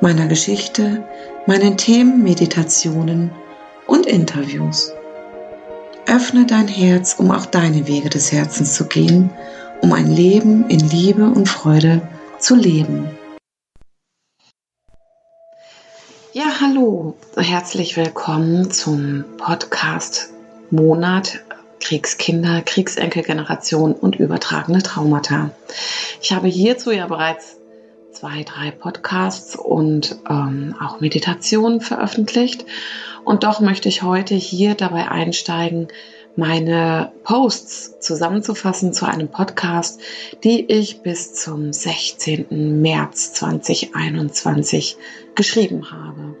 meiner Geschichte, meinen Themen, Meditationen und Interviews. Öffne dein Herz, um auch deine Wege des Herzens zu gehen, um ein Leben in Liebe und Freude zu leben. Ja, hallo, herzlich willkommen zum Podcast Monat Kriegskinder, Kriegsenkelgeneration und übertragene Traumata. Ich habe hierzu ja bereits zwei, drei Podcasts und ähm, auch Meditationen veröffentlicht. Und doch möchte ich heute hier dabei einsteigen, meine Posts zusammenzufassen zu einem Podcast, die ich bis zum 16. März 2021 geschrieben habe.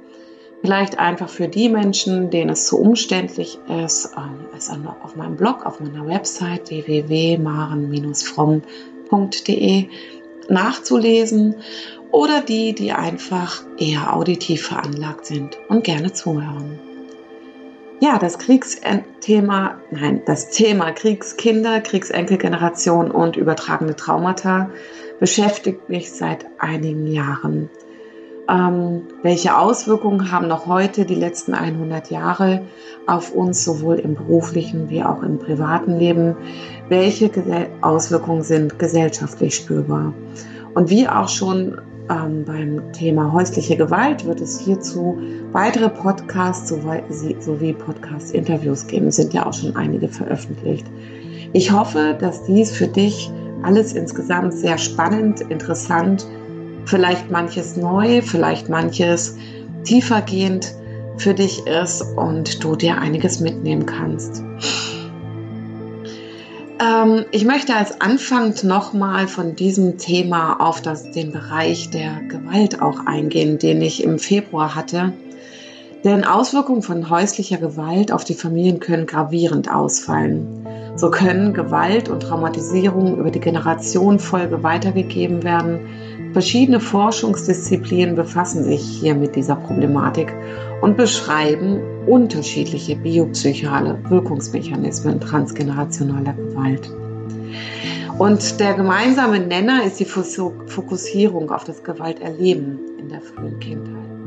Vielleicht einfach für die Menschen, denen es zu umständlich ist, ähm, es auf meinem Blog, auf meiner Website www.maren-fromm.de nachzulesen oder die, die einfach eher auditiv veranlagt sind und gerne zuhören. Ja, das Kriegsthema, nein, das Thema Kriegskinder, Kriegsenkelgeneration und übertragene Traumata beschäftigt mich seit einigen Jahren. Ähm, welche Auswirkungen haben noch heute die letzten 100 Jahre auf uns, sowohl im beruflichen wie auch im privaten Leben? Welche Auswirkungen sind gesellschaftlich spürbar? Und wie auch schon ähm, beim Thema häusliche Gewalt wird es hierzu weitere Podcasts sowie Podcast-Interviews geben. Es sind ja auch schon einige veröffentlicht. Ich hoffe, dass dies für dich alles insgesamt sehr spannend, interessant, vielleicht manches neu, vielleicht manches tiefergehend für dich ist und du dir einiges mitnehmen kannst. Ähm, ich möchte als Anfang nochmal von diesem Thema auf das, den Bereich der Gewalt auch eingehen, den ich im Februar hatte. Denn Auswirkungen von häuslicher Gewalt auf die Familien können gravierend ausfallen. So können Gewalt und Traumatisierung über die Generationenfolge weitergegeben werden. Verschiedene Forschungsdisziplinen befassen sich hier mit dieser Problematik und beschreiben unterschiedliche biopsychale Wirkungsmechanismen transgenerationaler Gewalt. Und der gemeinsame Nenner ist die Fokussierung auf das Gewalterleben in der frühen Kindheit.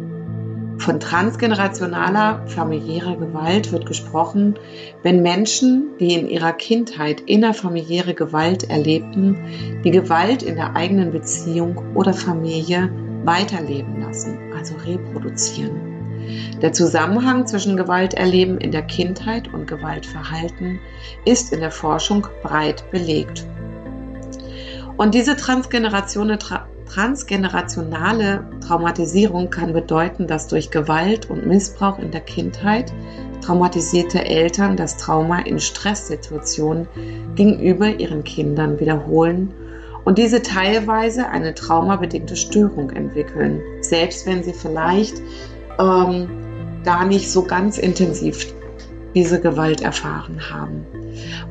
Von transgenerationaler familiärer Gewalt wird gesprochen, wenn Menschen, die in ihrer Kindheit innerfamiliäre Gewalt erlebten, die Gewalt in der eigenen Beziehung oder Familie weiterleben lassen, also reproduzieren. Der Zusammenhang zwischen Gewalterleben in der Kindheit und Gewaltverhalten ist in der Forschung breit belegt. Und diese transgenerationale Traumatisierung kann bedeuten, dass durch Gewalt und Missbrauch in der Kindheit traumatisierte Eltern das Trauma in Stresssituationen gegenüber ihren Kindern wiederholen und diese teilweise eine traumabedingte Störung entwickeln, selbst wenn sie vielleicht ähm, gar nicht so ganz intensiv diese Gewalt erfahren haben.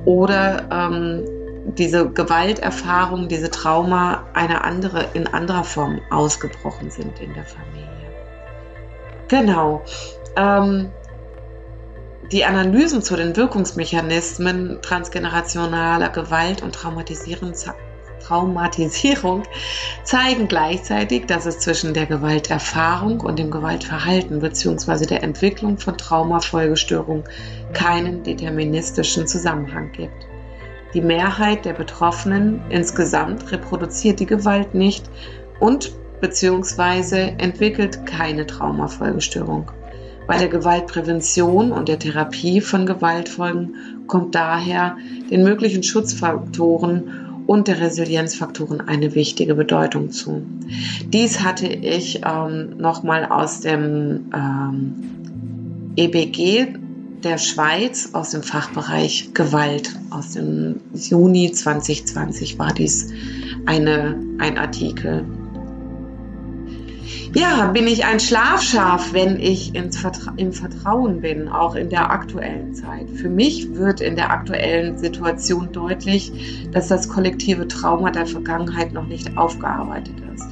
Oder ähm, diese Gewalterfahrung, diese Trauma eine andere, in anderer Form ausgebrochen sind in der Familie. Genau. Ähm, die Analysen zu den Wirkungsmechanismen transgenerationaler Gewalt und Traumatisierung zeigen gleichzeitig, dass es zwischen der Gewalterfahrung und dem Gewaltverhalten bzw. der Entwicklung von Traumafolgestörungen keinen deterministischen Zusammenhang gibt. Die Mehrheit der Betroffenen insgesamt reproduziert die Gewalt nicht und bzw. entwickelt keine Traumafolgestörung. Bei der Gewaltprävention und der Therapie von Gewaltfolgen kommt daher den möglichen Schutzfaktoren und der Resilienzfaktoren eine wichtige Bedeutung zu. Dies hatte ich ähm, nochmal aus dem ähm, EBG der Schweiz aus dem Fachbereich Gewalt aus dem Juni 2020 war dies eine, ein Artikel. Ja, bin ich ein Schlafschaf, wenn ich Vertra im Vertrauen bin, auch in der aktuellen Zeit. Für mich wird in der aktuellen Situation deutlich, dass das kollektive Trauma der Vergangenheit noch nicht aufgearbeitet ist.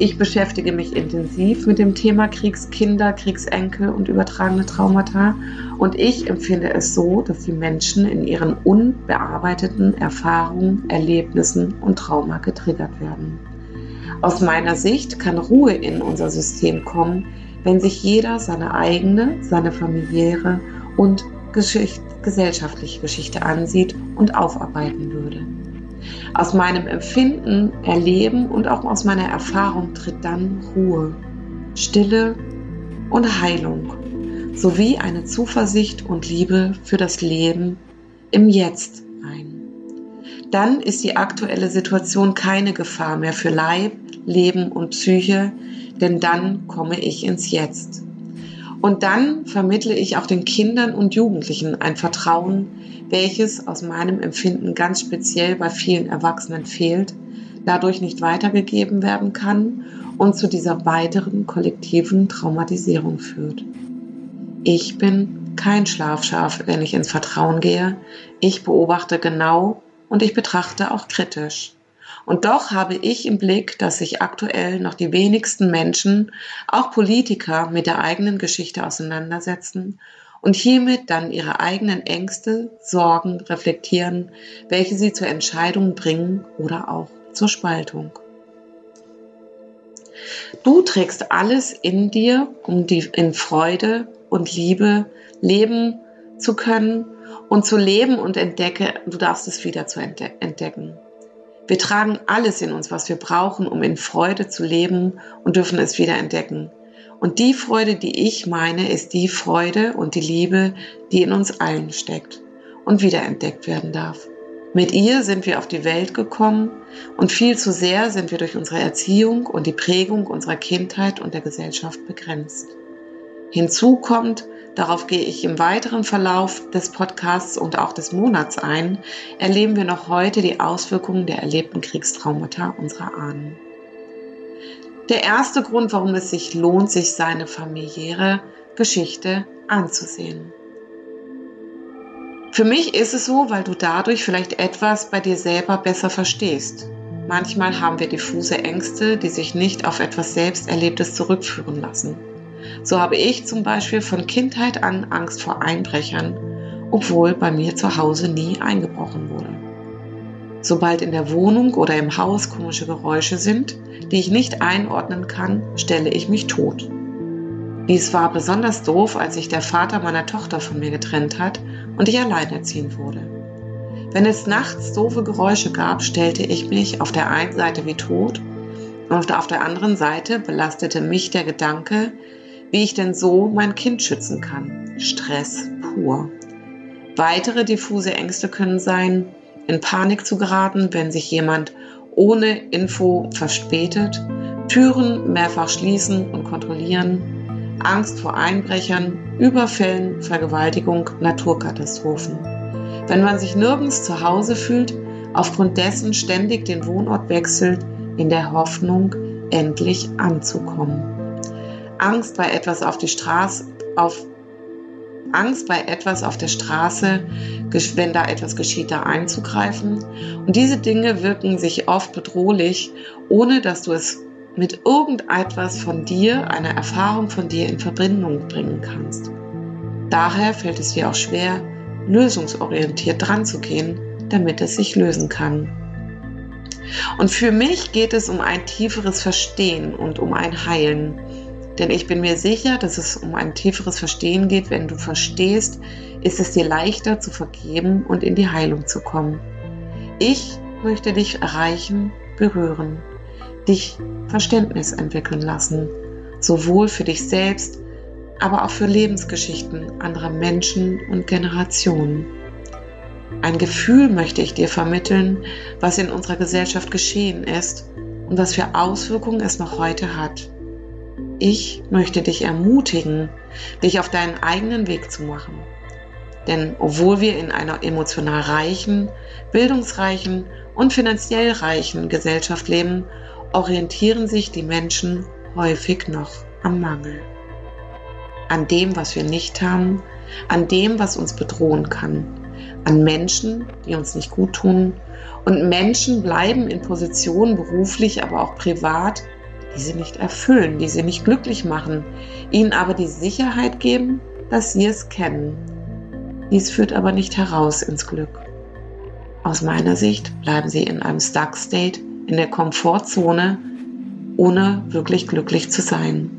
Ich beschäftige mich intensiv mit dem Thema Kriegskinder, Kriegsenkel und übertragene Traumata und ich empfinde es so, dass die Menschen in ihren unbearbeiteten Erfahrungen, Erlebnissen und Trauma getriggert werden. Aus meiner Sicht kann Ruhe in unser System kommen, wenn sich jeder seine eigene, seine familiäre und Geschicht gesellschaftliche Geschichte ansieht und aufarbeiten würde. Aus meinem Empfinden, Erleben und auch aus meiner Erfahrung tritt dann Ruhe, Stille und Heilung sowie eine Zuversicht und Liebe für das Leben im Jetzt ein. Dann ist die aktuelle Situation keine Gefahr mehr für Leib, Leben und Psyche, denn dann komme ich ins Jetzt. Und dann vermittle ich auch den Kindern und Jugendlichen ein Vertrauen, welches aus meinem Empfinden ganz speziell bei vielen Erwachsenen fehlt, dadurch nicht weitergegeben werden kann und zu dieser weiteren kollektiven Traumatisierung führt. Ich bin kein Schlafschaf, wenn ich ins Vertrauen gehe. Ich beobachte genau und ich betrachte auch kritisch. Und doch habe ich im Blick, dass sich aktuell noch die wenigsten Menschen, auch Politiker, mit der eigenen Geschichte auseinandersetzen und hiermit dann ihre eigenen Ängste, Sorgen reflektieren, welche sie zur Entscheidung bringen oder auch zur Spaltung. Du trägst alles in dir, um die in Freude und Liebe leben zu können und zu leben und entdecke, du darfst es wieder zu entdecken. Wir tragen alles in uns, was wir brauchen, um in Freude zu leben und dürfen es wieder entdecken. Und die Freude, die ich meine, ist die Freude und die Liebe, die in uns allen steckt und wiederentdeckt werden darf. Mit ihr sind wir auf die Welt gekommen und viel zu sehr sind wir durch unsere Erziehung und die Prägung unserer Kindheit und der Gesellschaft begrenzt. Hinzu kommt, darauf gehe ich im weiteren Verlauf des Podcasts und auch des Monats ein, erleben wir noch heute die Auswirkungen der erlebten Kriegstraumata unserer Ahnen. Der erste Grund, warum es sich lohnt, sich seine familiäre Geschichte anzusehen. Für mich ist es so, weil du dadurch vielleicht etwas bei dir selber besser verstehst. Manchmal haben wir diffuse Ängste, die sich nicht auf etwas Selbsterlebtes zurückführen lassen. So habe ich zum Beispiel von Kindheit an Angst vor Einbrechern, obwohl bei mir zu Hause nie eingebrochen wurde. Sobald in der Wohnung oder im Haus komische Geräusche sind, die ich nicht einordnen kann, stelle ich mich tot. Dies war besonders doof, als sich der Vater meiner Tochter von mir getrennt hat und ich alleinerziehend wurde. Wenn es nachts doofe Geräusche gab, stellte ich mich auf der einen Seite wie tot und auf der anderen Seite belastete mich der Gedanke, wie ich denn so mein Kind schützen kann. Stress pur. Weitere diffuse Ängste können sein, in Panik zu geraten, wenn sich jemand ohne Info verspätet, Türen mehrfach schließen und kontrollieren, Angst vor Einbrechern, Überfällen, Vergewaltigung, Naturkatastrophen. Wenn man sich nirgends zu Hause fühlt, aufgrund dessen ständig den Wohnort wechselt, in der Hoffnung, endlich anzukommen. Angst bei etwas auf die Straße, auf Angst bei etwas auf der Straße, wenn da etwas geschieht, da einzugreifen. Und diese Dinge wirken sich oft bedrohlich, ohne dass du es mit irgendetwas von dir, einer Erfahrung von dir in Verbindung bringen kannst. Daher fällt es dir auch schwer, lösungsorientiert dran zu gehen, damit es sich lösen kann. Und für mich geht es um ein tieferes Verstehen und um ein Heilen. Denn ich bin mir sicher, dass es um ein tieferes Verstehen geht. Wenn du verstehst, ist es dir leichter zu vergeben und in die Heilung zu kommen. Ich möchte dich erreichen, berühren, dich Verständnis entwickeln lassen, sowohl für dich selbst, aber auch für Lebensgeschichten anderer Menschen und Generationen. Ein Gefühl möchte ich dir vermitteln, was in unserer Gesellschaft geschehen ist und was für Auswirkungen es noch heute hat. Ich möchte dich ermutigen, dich auf deinen eigenen Weg zu machen. Denn obwohl wir in einer emotional reichen, bildungsreichen und finanziell reichen Gesellschaft leben, orientieren sich die Menschen häufig noch am Mangel. An dem, was wir nicht haben, an dem, was uns bedrohen kann, an Menschen, die uns nicht gut tun. Und Menschen bleiben in Positionen beruflich, aber auch privat, die sie nicht erfüllen, die sie nicht glücklich machen, ihnen aber die Sicherheit geben, dass sie es kennen. Dies führt aber nicht heraus ins Glück. Aus meiner Sicht bleiben sie in einem Stuck State, in der Komfortzone, ohne wirklich glücklich zu sein.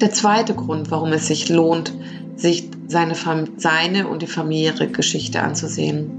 Der zweite Grund, warum es sich lohnt, sich seine, seine und die familiäre Geschichte anzusehen.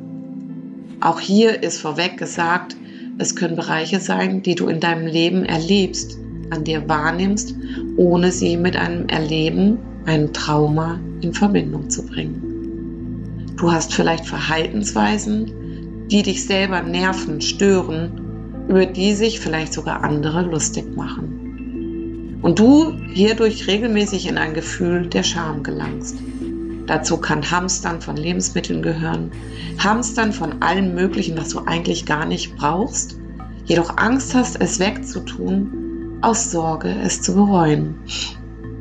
Auch hier ist vorweg gesagt, es können Bereiche sein, die du in deinem Leben erlebst, an dir wahrnimmst, ohne sie mit einem Erleben, einem Trauma in Verbindung zu bringen. Du hast vielleicht Verhaltensweisen, die dich selber nerven, stören, über die sich vielleicht sogar andere lustig machen. Und du hierdurch regelmäßig in ein Gefühl der Scham gelangst. Dazu kann Hamstern von Lebensmitteln gehören, Hamstern von allem Möglichen, was du eigentlich gar nicht brauchst, jedoch Angst hast, es wegzutun, aus Sorge, es zu bereuen.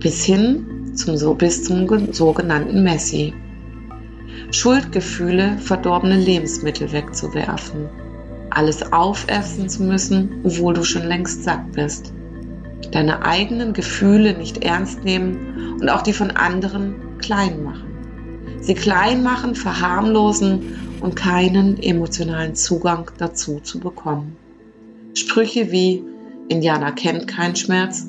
Bis hin zum, bis zum sogenannten Messi. Schuldgefühle, verdorbene Lebensmittel wegzuwerfen, alles aufessen zu müssen, obwohl du schon längst satt bist, deine eigenen Gefühle nicht ernst nehmen und auch die von anderen klein machen sie klein machen, verharmlosen und keinen emotionalen Zugang dazu zu bekommen. Sprüche wie Indianer kennt keinen Schmerz,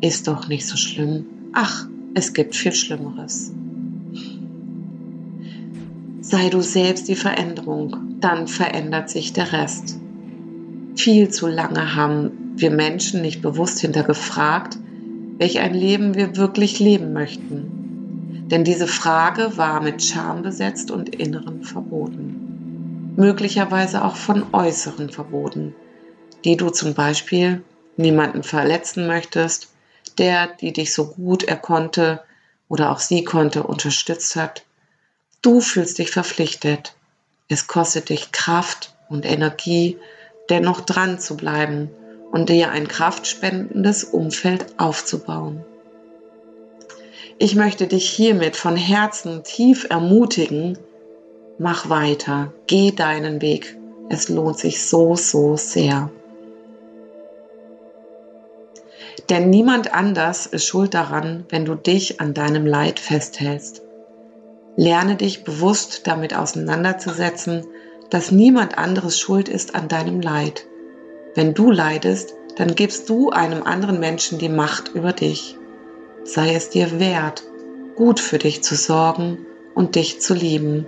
ist doch nicht so schlimm. Ach, es gibt viel Schlimmeres. Sei du selbst die Veränderung, dann verändert sich der Rest. Viel zu lange haben wir Menschen nicht bewusst hintergefragt, welch ein Leben wir wirklich leben möchten. Denn diese Frage war mit Scham besetzt und inneren Verboten. Möglicherweise auch von äußeren Verboten, die du zum Beispiel niemanden verletzen möchtest, der, die dich so gut er konnte oder auch sie konnte, unterstützt hat. Du fühlst dich verpflichtet. Es kostet dich Kraft und Energie, dennoch dran zu bleiben und dir ein kraftspendendes Umfeld aufzubauen. Ich möchte dich hiermit von Herzen tief ermutigen, mach weiter, geh deinen Weg. Es lohnt sich so, so sehr. Denn niemand anders ist schuld daran, wenn du dich an deinem Leid festhältst. Lerne dich bewusst damit auseinanderzusetzen, dass niemand anderes schuld ist an deinem Leid. Wenn du leidest, dann gibst du einem anderen Menschen die Macht über dich sei es dir wert, gut für dich zu sorgen und dich zu lieben.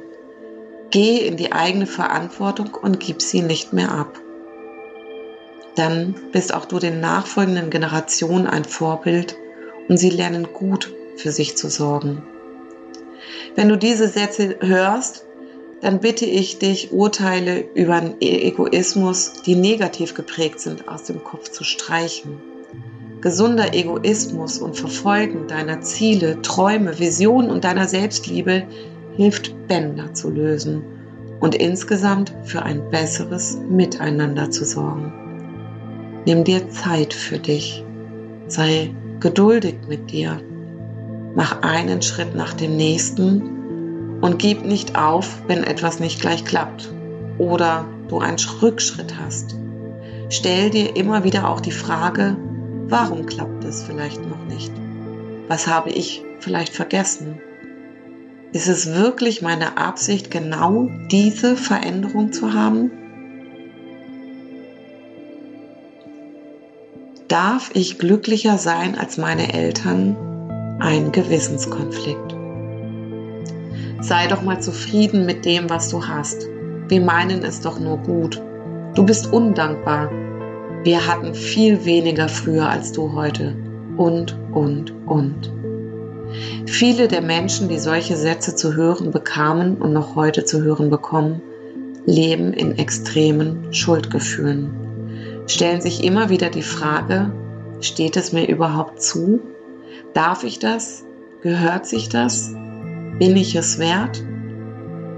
Geh in die eigene Verantwortung und gib sie nicht mehr ab. Dann bist auch du den nachfolgenden Generationen ein Vorbild und sie lernen gut für sich zu sorgen. Wenn du diese Sätze hörst, dann bitte ich dich, Urteile über Egoismus, die negativ geprägt sind, aus dem Kopf zu streichen. Gesunder Egoismus und Verfolgen deiner Ziele, Träume, Visionen und deiner Selbstliebe hilft Bänder zu lösen und insgesamt für ein besseres Miteinander zu sorgen. Nimm dir Zeit für dich. Sei geduldig mit dir. Mach einen Schritt nach dem nächsten und gib nicht auf, wenn etwas nicht gleich klappt oder du einen Rückschritt hast. Stell dir immer wieder auch die Frage, Warum klappt es vielleicht noch nicht? Was habe ich vielleicht vergessen? Ist es wirklich meine Absicht, genau diese Veränderung zu haben? Darf ich glücklicher sein als meine Eltern? Ein Gewissenskonflikt. Sei doch mal zufrieden mit dem, was du hast. Wir meinen es doch nur gut. Du bist undankbar, wir hatten viel weniger früher als du heute. Und, und, und. Viele der Menschen, die solche Sätze zu hören bekamen und noch heute zu hören bekommen, leben in extremen Schuldgefühlen, stellen sich immer wieder die Frage, steht es mir überhaupt zu? Darf ich das? Gehört sich das? Bin ich es wert?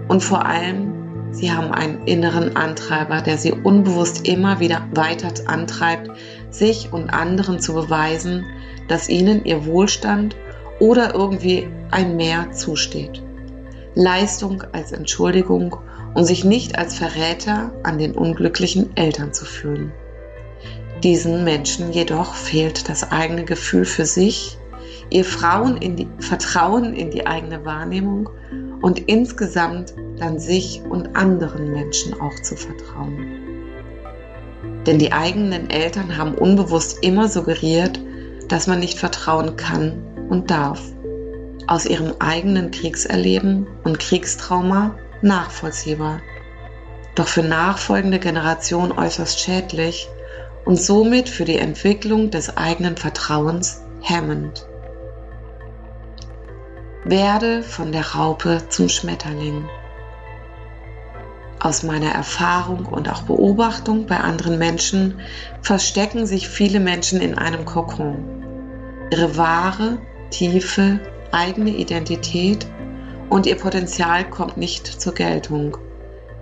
Und vor allem, Sie haben einen inneren Antreiber, der sie unbewusst immer wieder weiter antreibt, sich und anderen zu beweisen, dass ihnen ihr Wohlstand oder irgendwie ein Mehr zusteht. Leistung als Entschuldigung und sich nicht als Verräter an den unglücklichen Eltern zu fühlen. Diesen Menschen jedoch fehlt das eigene Gefühl für sich, ihr Frauen in die, Vertrauen in die eigene Wahrnehmung und insgesamt dann sich und anderen Menschen auch zu vertrauen. Denn die eigenen Eltern haben unbewusst immer suggeriert, dass man nicht vertrauen kann und darf. Aus ihrem eigenen Kriegserleben und Kriegstrauma nachvollziehbar. Doch für nachfolgende Generationen äußerst schädlich und somit für die Entwicklung des eigenen Vertrauens hemmend. Werde von der Raupe zum Schmetterling. Aus meiner Erfahrung und auch Beobachtung bei anderen Menschen verstecken sich viele Menschen in einem Kokon. Ihre wahre, tiefe, eigene Identität und ihr Potenzial kommt nicht zur Geltung,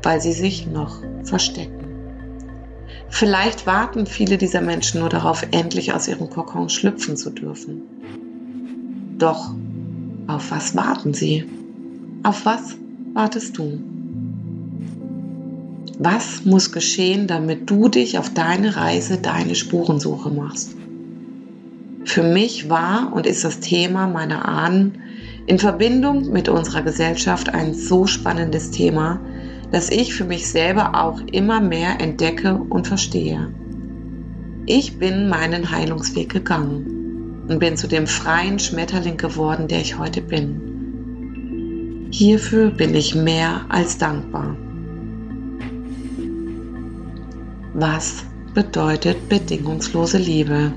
weil sie sich noch verstecken. Vielleicht warten viele dieser Menschen nur darauf, endlich aus ihrem Kokon schlüpfen zu dürfen. Doch auf was warten sie? Auf was wartest du? Was muss geschehen, damit du dich auf deine Reise, deine Spurensuche machst? Für mich war und ist das Thema meiner Ahnen in Verbindung mit unserer Gesellschaft ein so spannendes Thema, dass ich für mich selber auch immer mehr entdecke und verstehe. Ich bin meinen Heilungsweg gegangen und bin zu dem freien Schmetterling geworden, der ich heute bin. Hierfür bin ich mehr als dankbar. Was bedeutet bedingungslose Liebe?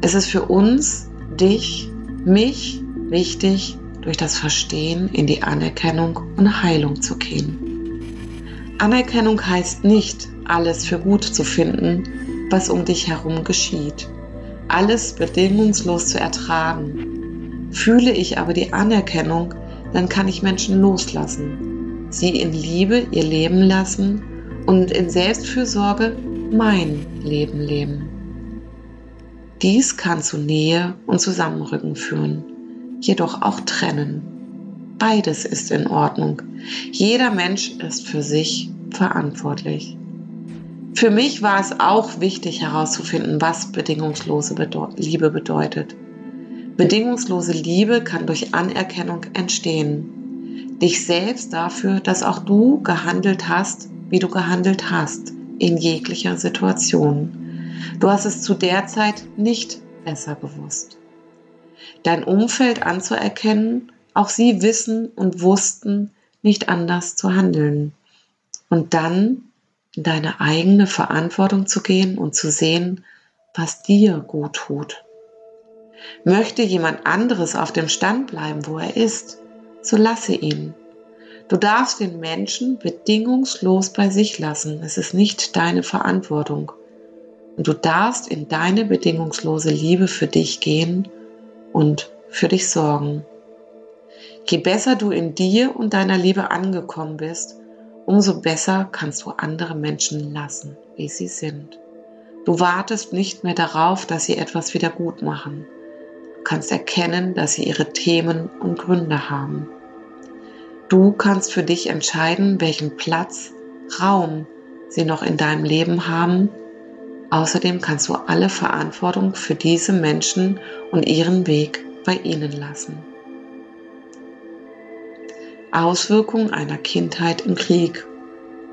Es ist für uns, dich, mich wichtig, durch das Verstehen in die Anerkennung und Heilung zu gehen. Anerkennung heißt nicht, alles für gut zu finden, was um dich herum geschieht, alles bedingungslos zu ertragen. Fühle ich aber die Anerkennung, dann kann ich Menschen loslassen, sie in Liebe ihr Leben lassen und in Selbstfürsorge mein Leben leben. Dies kann zu Nähe und Zusammenrücken führen, jedoch auch trennen. Beides ist in Ordnung. Jeder Mensch ist für sich verantwortlich. Für mich war es auch wichtig herauszufinden, was bedingungslose Liebe bedeutet. Bedingungslose Liebe kann durch Anerkennung entstehen. Dich selbst dafür, dass auch du gehandelt hast, wie du gehandelt hast, in jeglicher Situation. Du hast es zu der Zeit nicht besser gewusst. Dein Umfeld anzuerkennen, auch sie wissen und wussten nicht anders zu handeln. Und dann in deine eigene Verantwortung zu gehen und zu sehen, was dir gut tut. Möchte jemand anderes auf dem Stand bleiben, wo er ist, so lasse ihn. Du darfst den Menschen bedingungslos bei sich lassen. Es ist nicht deine Verantwortung. Und du darfst in deine bedingungslose Liebe für dich gehen und für dich sorgen. Je besser du in dir und deiner Liebe angekommen bist, umso besser kannst du andere Menschen lassen, wie sie sind. Du wartest nicht mehr darauf, dass sie etwas wieder gut machen. Du kannst erkennen, dass sie ihre Themen und Gründe haben. Du kannst für dich entscheiden, welchen Platz, Raum sie noch in deinem Leben haben Außerdem kannst du alle Verantwortung für diese Menschen und ihren Weg bei ihnen lassen. Auswirkungen einer Kindheit im Krieg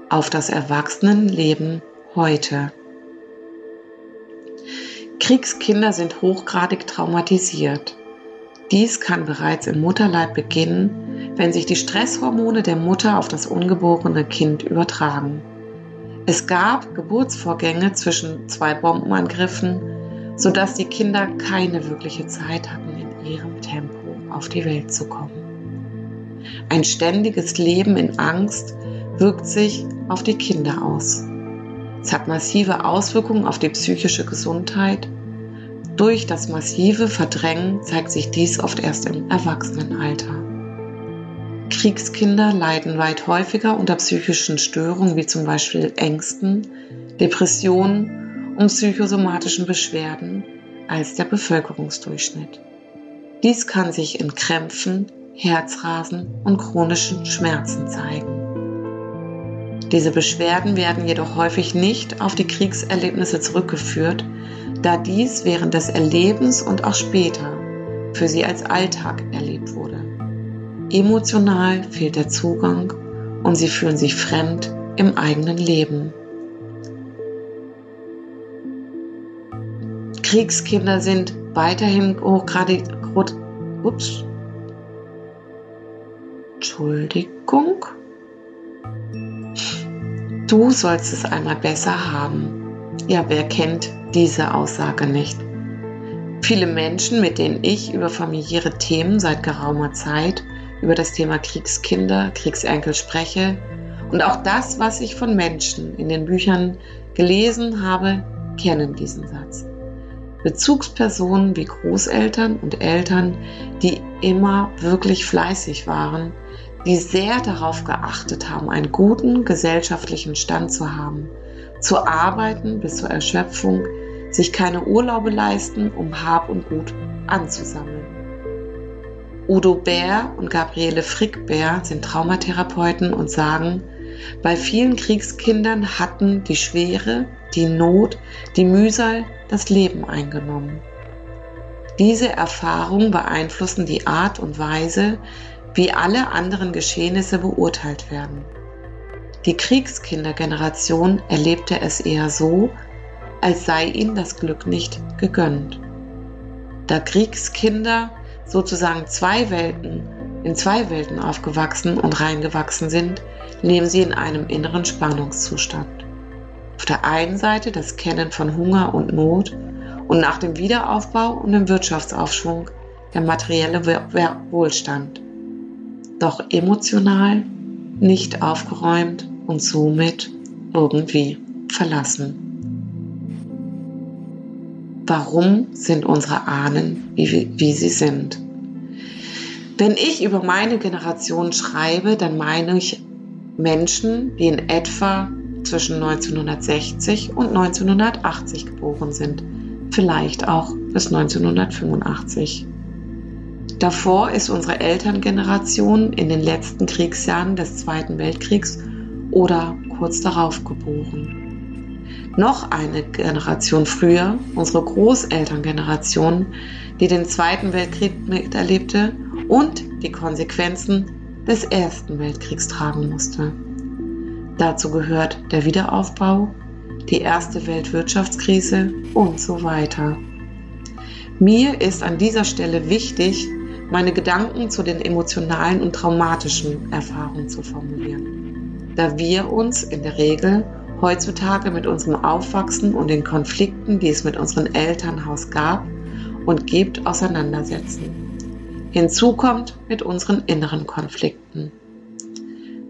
auf das Erwachsenenleben heute. Kriegskinder sind hochgradig traumatisiert. Dies kann bereits im Mutterleib beginnen, wenn sich die Stresshormone der Mutter auf das ungeborene Kind übertragen. Es gab Geburtsvorgänge zwischen zwei Bombenangriffen, sodass die Kinder keine wirkliche Zeit hatten, in ihrem Tempo auf die Welt zu kommen. Ein ständiges Leben in Angst wirkt sich auf die Kinder aus. Es hat massive Auswirkungen auf die psychische Gesundheit. Durch das massive Verdrängen zeigt sich dies oft erst im Erwachsenenalter. Kriegskinder leiden weit häufiger unter psychischen Störungen wie zum Beispiel Ängsten, Depressionen und psychosomatischen Beschwerden als der Bevölkerungsdurchschnitt. Dies kann sich in Krämpfen, Herzrasen und chronischen Schmerzen zeigen. Diese Beschwerden werden jedoch häufig nicht auf die Kriegserlebnisse zurückgeführt, da dies während des Erlebens und auch später für sie als Alltag erlebt wurde. Emotional fehlt der Zugang und sie fühlen sich fremd im eigenen Leben. Kriegskinder sind weiterhin hochgradig. Ups. Entschuldigung. Du sollst es einmal besser haben. Ja, wer kennt diese Aussage nicht? Viele Menschen, mit denen ich über familiäre Themen seit geraumer Zeit, über das Thema Kriegskinder, Kriegsenkel spreche und auch das, was ich von Menschen in den Büchern gelesen habe, kennen diesen Satz. Bezugspersonen wie Großeltern und Eltern, die immer wirklich fleißig waren, die sehr darauf geachtet haben, einen guten gesellschaftlichen Stand zu haben, zu arbeiten bis zur Erschöpfung, sich keine Urlaube leisten, um Hab und Gut anzusammeln. Udo Bär und Gabriele Frick-Bär sind Traumatherapeuten und sagen, bei vielen Kriegskindern hatten die Schwere, die Not, die Mühsal das Leben eingenommen. Diese Erfahrungen beeinflussen die Art und Weise, wie alle anderen Geschehnisse beurteilt werden. Die Kriegskindergeneration erlebte es eher so, als sei ihnen das Glück nicht gegönnt. Da Kriegskinder sozusagen zwei Welten, in zwei Welten aufgewachsen und reingewachsen sind, leben sie in einem inneren Spannungszustand. Auf der einen Seite das Kennen von Hunger und Not und nach dem Wiederaufbau und dem Wirtschaftsaufschwung der materielle Wohlstand. Doch emotional nicht aufgeräumt und somit irgendwie verlassen. Warum sind unsere Ahnen, wie, wie sie sind? Wenn ich über meine Generation schreibe, dann meine ich Menschen, die in etwa zwischen 1960 und 1980 geboren sind, vielleicht auch bis 1985. Davor ist unsere Elterngeneration in den letzten Kriegsjahren des Zweiten Weltkriegs oder kurz darauf geboren noch eine Generation früher, unsere Großelterngeneration, die den Zweiten Weltkrieg miterlebte und die Konsequenzen des Ersten Weltkriegs tragen musste. Dazu gehört der Wiederaufbau, die erste Weltwirtschaftskrise und so weiter. Mir ist an dieser Stelle wichtig, meine Gedanken zu den emotionalen und traumatischen Erfahrungen zu formulieren, da wir uns in der Regel heutzutage mit unserem Aufwachsen und den Konflikten, die es mit unserem Elternhaus gab und gibt, auseinandersetzen. Hinzu kommt mit unseren inneren Konflikten.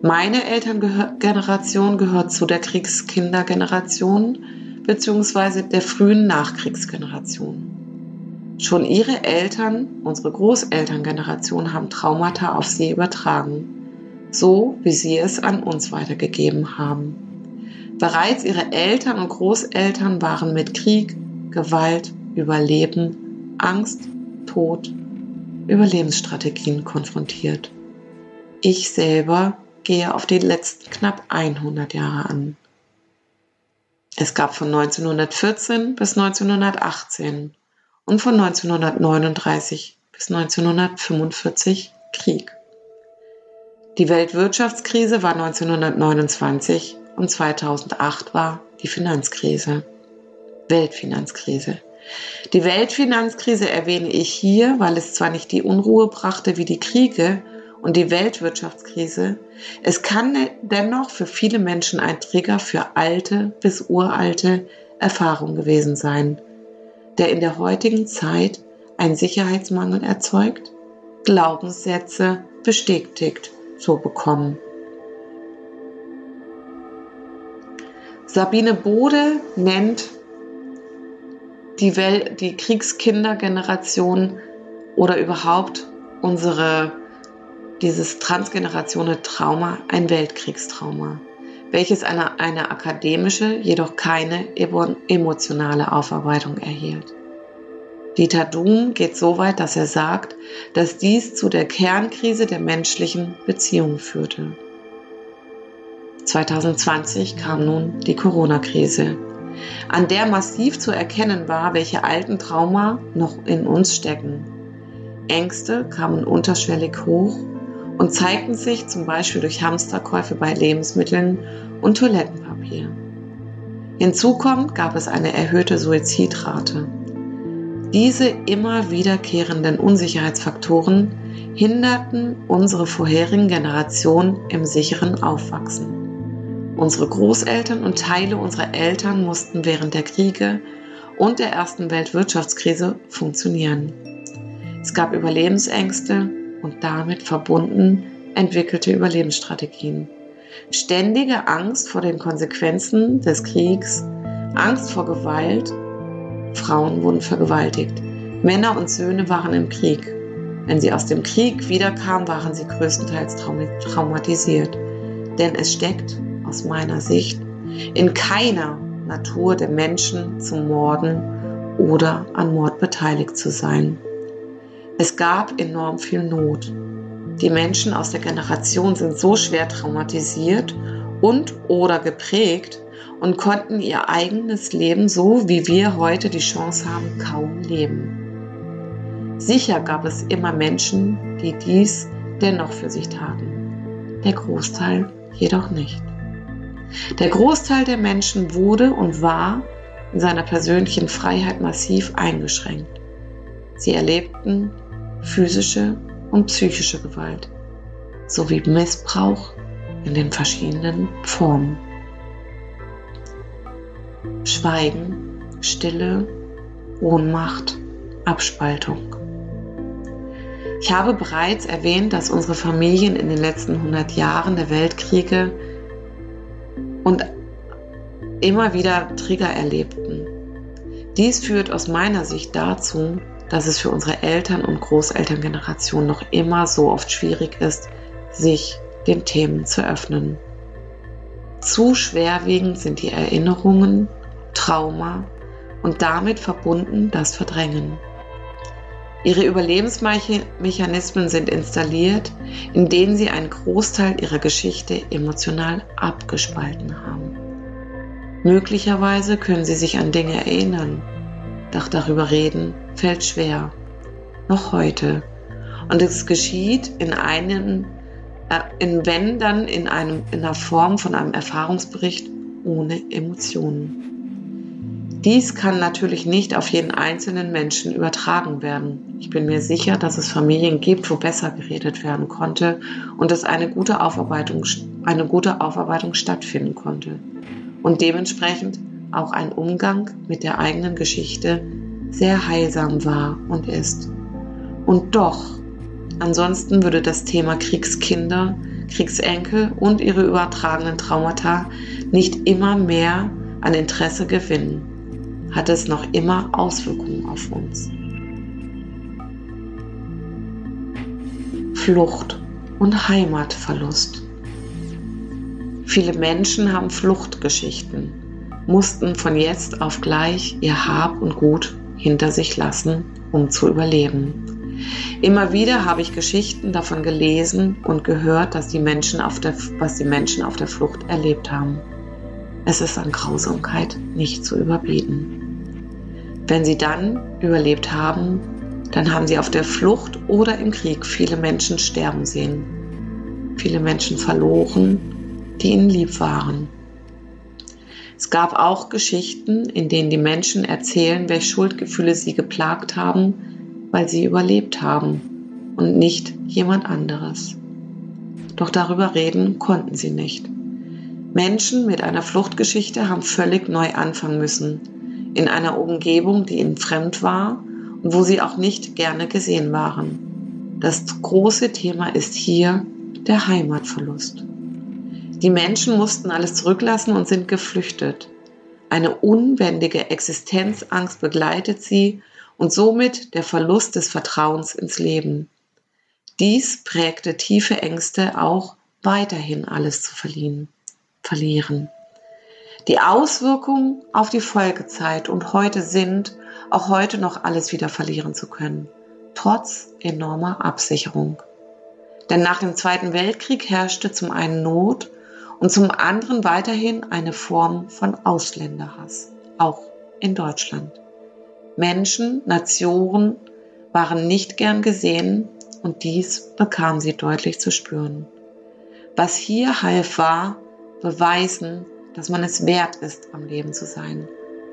Meine Elterngeneration gehört zu der Kriegskindergeneration bzw. der frühen Nachkriegsgeneration. Schon ihre Eltern, unsere Großelterngeneration, haben Traumata auf sie übertragen, so wie sie es an uns weitergegeben haben. Bereits ihre Eltern und Großeltern waren mit Krieg, Gewalt, Überleben, Angst, Tod, Überlebensstrategien konfrontiert. Ich selber gehe auf die letzten knapp 100 Jahre an. Es gab von 1914 bis 1918 und von 1939 bis 1945 Krieg. Die Weltwirtschaftskrise war 1929 und 2008 war die Finanzkrise, Weltfinanzkrise. Die Weltfinanzkrise erwähne ich hier, weil es zwar nicht die Unruhe brachte wie die Kriege und die Weltwirtschaftskrise, es kann dennoch für viele Menschen ein Trigger für alte bis uralte Erfahrungen gewesen sein, der in der heutigen Zeit einen Sicherheitsmangel erzeugt, Glaubenssätze bestätigt zu bekommen. Sabine Bode nennt die, Wel die Kriegskindergeneration oder überhaupt unsere, dieses transgenerationale Trauma ein Weltkriegstrauma. welches eine, eine akademische, jedoch keine emotionale Aufarbeitung erhielt. Dieter Doom geht so weit, dass er sagt, dass dies zu der Kernkrise der menschlichen Beziehung führte. 2020 kam nun die Corona-Krise, an der massiv zu erkennen war, welche alten Trauma noch in uns stecken. Ängste kamen unterschwellig hoch und zeigten sich zum Beispiel durch Hamsterkäufe bei Lebensmitteln und Toilettenpapier. Hinzu kommt, gab es eine erhöhte Suizidrate. Diese immer wiederkehrenden Unsicherheitsfaktoren hinderten unsere vorherigen Generationen im sicheren Aufwachsen. Unsere Großeltern und Teile unserer Eltern mussten während der Kriege und der ersten Weltwirtschaftskrise funktionieren. Es gab Überlebensängste und damit verbunden entwickelte Überlebensstrategien. Ständige Angst vor den Konsequenzen des Kriegs, Angst vor Gewalt, Frauen wurden vergewaltigt, Männer und Söhne waren im Krieg. Wenn sie aus dem Krieg wiederkamen, waren sie größtenteils traumatisiert. Denn es steckt aus meiner Sicht in keiner Natur der Menschen zu morden oder an Mord beteiligt zu sein. Es gab enorm viel Not. Die Menschen aus der Generation sind so schwer traumatisiert und oder geprägt und konnten ihr eigenes Leben so, wie wir heute die Chance haben, kaum leben. Sicher gab es immer Menschen, die dies dennoch für sich taten. Der Großteil jedoch nicht. Der Großteil der Menschen wurde und war in seiner persönlichen Freiheit massiv eingeschränkt. Sie erlebten physische und psychische Gewalt sowie Missbrauch in den verschiedenen Formen. Schweigen, Stille, Ohnmacht, Abspaltung. Ich habe bereits erwähnt, dass unsere Familien in den letzten 100 Jahren der Weltkriege und immer wieder Trigger erlebten. Dies führt aus meiner Sicht dazu, dass es für unsere Eltern- und Großelterngeneration noch immer so oft schwierig ist, sich den Themen zu öffnen. Zu schwerwiegend sind die Erinnerungen, Trauma und damit verbunden das Verdrängen. Ihre Überlebensmechanismen sind installiert, in denen sie einen Großteil ihrer Geschichte emotional abgespalten haben. Möglicherweise können sie sich an Dinge erinnern, doch darüber reden fällt schwer. Noch heute. Und es geschieht in einem, äh, in, wenn dann in, einem, in der Form von einem Erfahrungsbericht ohne Emotionen. Dies kann natürlich nicht auf jeden einzelnen Menschen übertragen werden. Ich bin mir sicher, dass es Familien gibt, wo besser geredet werden konnte und dass eine gute Aufarbeitung, eine gute Aufarbeitung stattfinden konnte. Und dementsprechend auch ein Umgang mit der eigenen Geschichte sehr heilsam war und ist. Und doch, ansonsten würde das Thema Kriegskinder, Kriegsenkel und ihre übertragenen Traumata nicht immer mehr an Interesse gewinnen hat es noch immer Auswirkungen auf uns. Flucht und Heimatverlust. Viele Menschen haben Fluchtgeschichten, mussten von jetzt auf gleich ihr Hab und Gut hinter sich lassen, um zu überleben. Immer wieder habe ich Geschichten davon gelesen und gehört, dass die Menschen auf der, was die Menschen auf der Flucht erlebt haben. Es ist an Grausamkeit nicht zu überbieten. Wenn sie dann überlebt haben, dann haben sie auf der Flucht oder im Krieg viele Menschen sterben sehen, viele Menschen verloren, die ihnen lieb waren. Es gab auch Geschichten, in denen die Menschen erzählen, welche Schuldgefühle sie geplagt haben, weil sie überlebt haben und nicht jemand anderes. Doch darüber reden konnten sie nicht. Menschen mit einer Fluchtgeschichte haben völlig neu anfangen müssen, in einer Umgebung, die ihnen fremd war und wo sie auch nicht gerne gesehen waren. Das große Thema ist hier der Heimatverlust. Die Menschen mussten alles zurücklassen und sind geflüchtet. Eine unbändige Existenzangst begleitet sie und somit der Verlust des Vertrauens ins Leben. Dies prägte tiefe Ängste auch weiterhin alles zu verlieren. verlieren. Die Auswirkungen auf die Folgezeit und heute sind, auch heute noch alles wieder verlieren zu können, trotz enormer Absicherung. Denn nach dem Zweiten Weltkrieg herrschte zum einen Not und zum anderen weiterhin eine Form von Ausländerhass, auch in Deutschland. Menschen, Nationen waren nicht gern gesehen und dies bekam sie deutlich zu spüren. Was hier half war, beweisen, dass man es wert ist, am Leben zu sein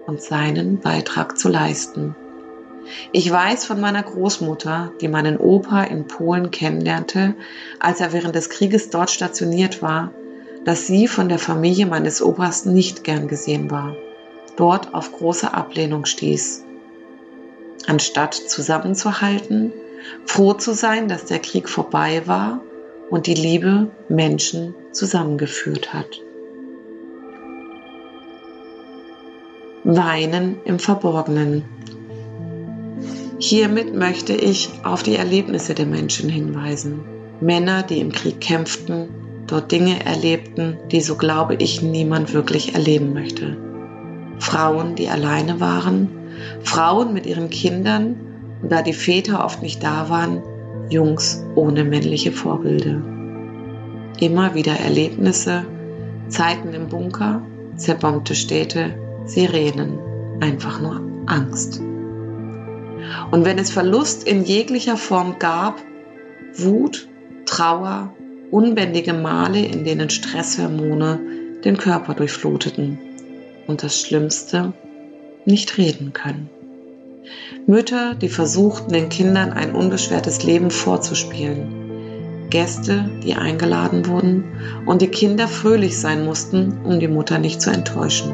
und seinen Beitrag zu leisten. Ich weiß von meiner Großmutter, die meinen Opa in Polen kennenlernte, als er während des Krieges dort stationiert war, dass sie von der Familie meines Opas nicht gern gesehen war, dort auf große Ablehnung stieß. Anstatt zusammenzuhalten, froh zu sein, dass der Krieg vorbei war und die Liebe Menschen zusammengeführt hat. Weinen im Verborgenen. Hiermit möchte ich auf die Erlebnisse der Menschen hinweisen. Männer, die im Krieg kämpften, dort Dinge erlebten, die, so glaube ich, niemand wirklich erleben möchte. Frauen, die alleine waren, Frauen mit ihren Kindern und da die Väter oft nicht da waren, Jungs ohne männliche Vorbilder. Immer wieder Erlebnisse, Zeiten im Bunker, zerbombte Städte, Sirenen, einfach nur Angst. Und wenn es Verlust in jeglicher Form gab, Wut, Trauer, unbändige Male, in denen Stresshormone den Körper durchfluteten und das Schlimmste, nicht reden können. Mütter, die versuchten, den Kindern ein unbeschwertes Leben vorzuspielen. Gäste, die eingeladen wurden und die Kinder fröhlich sein mussten, um die Mutter nicht zu enttäuschen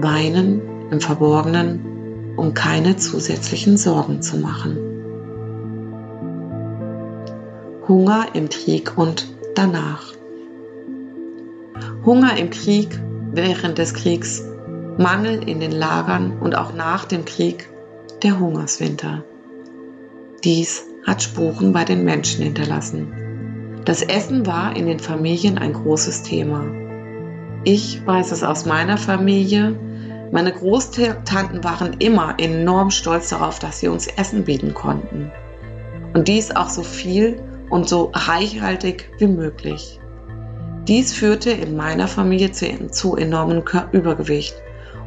weinen im Verborgenen, um keine zusätzlichen Sorgen zu machen. Hunger im Krieg und danach. Hunger im Krieg, während des Kriegs, Mangel in den Lagern und auch nach dem Krieg, der Hungerswinter. Dies hat Spuren bei den Menschen hinterlassen. Das Essen war in den Familien ein großes Thema. Ich weiß es aus meiner Familie, meine Großtanten waren immer enorm stolz darauf, dass sie uns Essen bieten konnten. Und dies auch so viel und so reichhaltig wie möglich. Dies führte in meiner Familie zu, enormem Übergewicht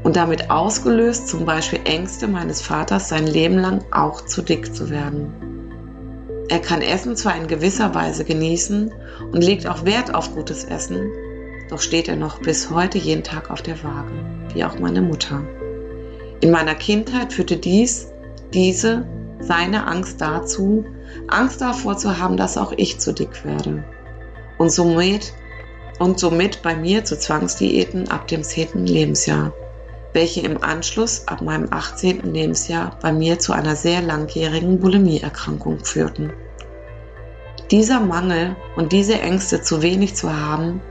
und damit ausgelöst zum Beispiel Ängste meines Vaters, sein Leben lang auch zu dick zu werden. Er kann Essen zwar in gewisser Weise genießen und legt auch Wert auf gutes Essen, doch steht er noch bis heute jeden Tag auf der Waage, wie auch meine Mutter. In meiner Kindheit führte dies, diese, seine Angst dazu, Angst davor zu haben, dass auch ich zu dick werde. Und somit, und somit bei mir zu Zwangsdiäten ab dem 10. Lebensjahr, welche im Anschluss ab meinem 18. Lebensjahr bei mir zu einer sehr langjährigen Bulimieerkrankung führten. Dieser Mangel und diese Ängste zu wenig zu haben,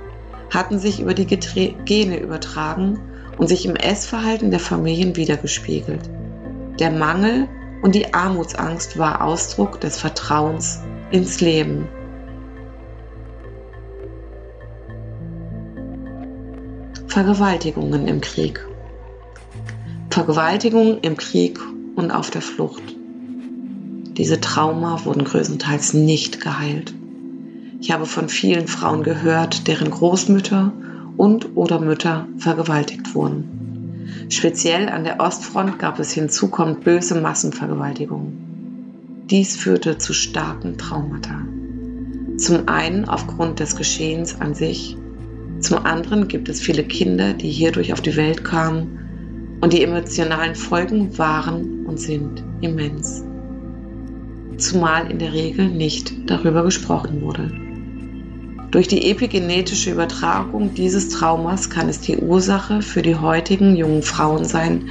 hatten sich über die Gene übertragen und sich im Essverhalten der Familien wiedergespiegelt. Der Mangel und die Armutsangst war Ausdruck des Vertrauens ins Leben. Vergewaltigungen im Krieg. Vergewaltigungen im Krieg und auf der Flucht. Diese Trauma wurden größtenteils nicht geheilt. Ich habe von vielen Frauen gehört, deren Großmütter und oder Mütter vergewaltigt wurden. Speziell an der Ostfront gab es hinzukommend böse Massenvergewaltigungen. Dies führte zu starken Traumata. Zum einen aufgrund des Geschehens an sich, zum anderen gibt es viele Kinder, die hierdurch auf die Welt kamen und die emotionalen Folgen waren und sind immens. Zumal in der Regel nicht darüber gesprochen wurde. Durch die epigenetische Übertragung dieses Traumas kann es die Ursache für die heutigen jungen Frauen sein,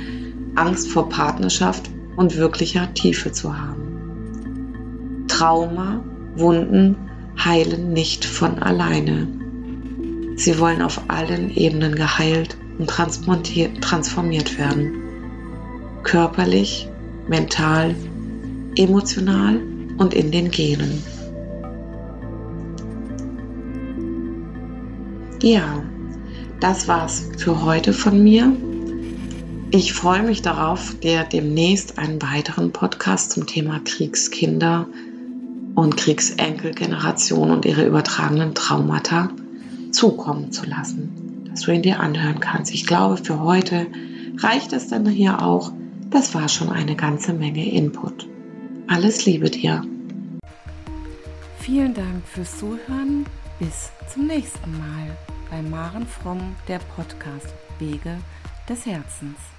Angst vor Partnerschaft und wirklicher Tiefe zu haben. Trauma, Wunden heilen nicht von alleine. Sie wollen auf allen Ebenen geheilt und transformiert werden. Körperlich, mental, emotional und in den Genen. Ja, das war's für heute von mir. Ich freue mich darauf, dir demnächst einen weiteren Podcast zum Thema Kriegskinder und Kriegsenkelgeneration und ihre übertragenen Traumata zukommen zu lassen, dass du ihn dir anhören kannst. Ich glaube, für heute reicht es dann hier auch. Das war schon eine ganze Menge Input. Alles Liebe dir. Vielen Dank fürs Zuhören. Bis zum nächsten Mal bei Maren Fromm, der Podcast Wege des Herzens.